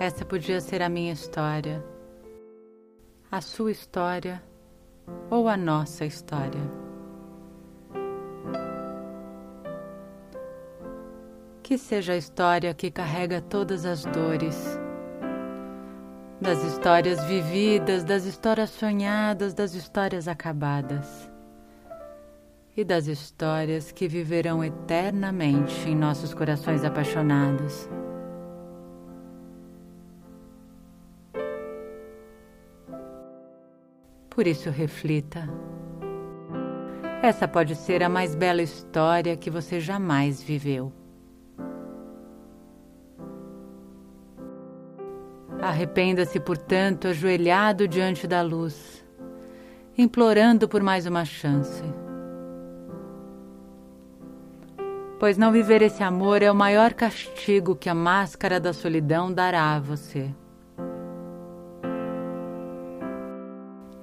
Essa podia ser a minha história, a sua história ou a nossa história. Que seja a história que carrega todas as dores, das histórias vividas, das histórias sonhadas, das histórias acabadas e das histórias que viverão eternamente em nossos corações apaixonados. Por isso, reflita. Essa pode ser a mais bela história que você jamais viveu. Arrependa-se, portanto, ajoelhado diante da luz, implorando por mais uma chance. Pois não viver esse amor é o maior castigo que a máscara da solidão dará a você.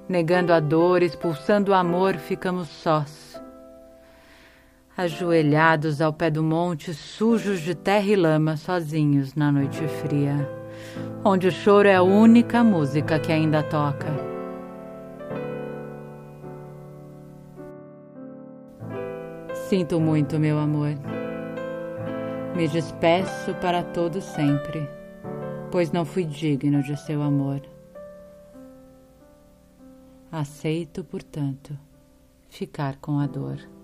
Negando a dor, expulsando o amor, ficamos sós. Ajoelhados ao pé do monte, sujos de terra e lama, sozinhos na noite fria, onde o choro é a única música que ainda toca. Sinto muito, meu amor. Me despeço para todo sempre, pois não fui digno de seu amor. Aceito, portanto, ficar com a dor.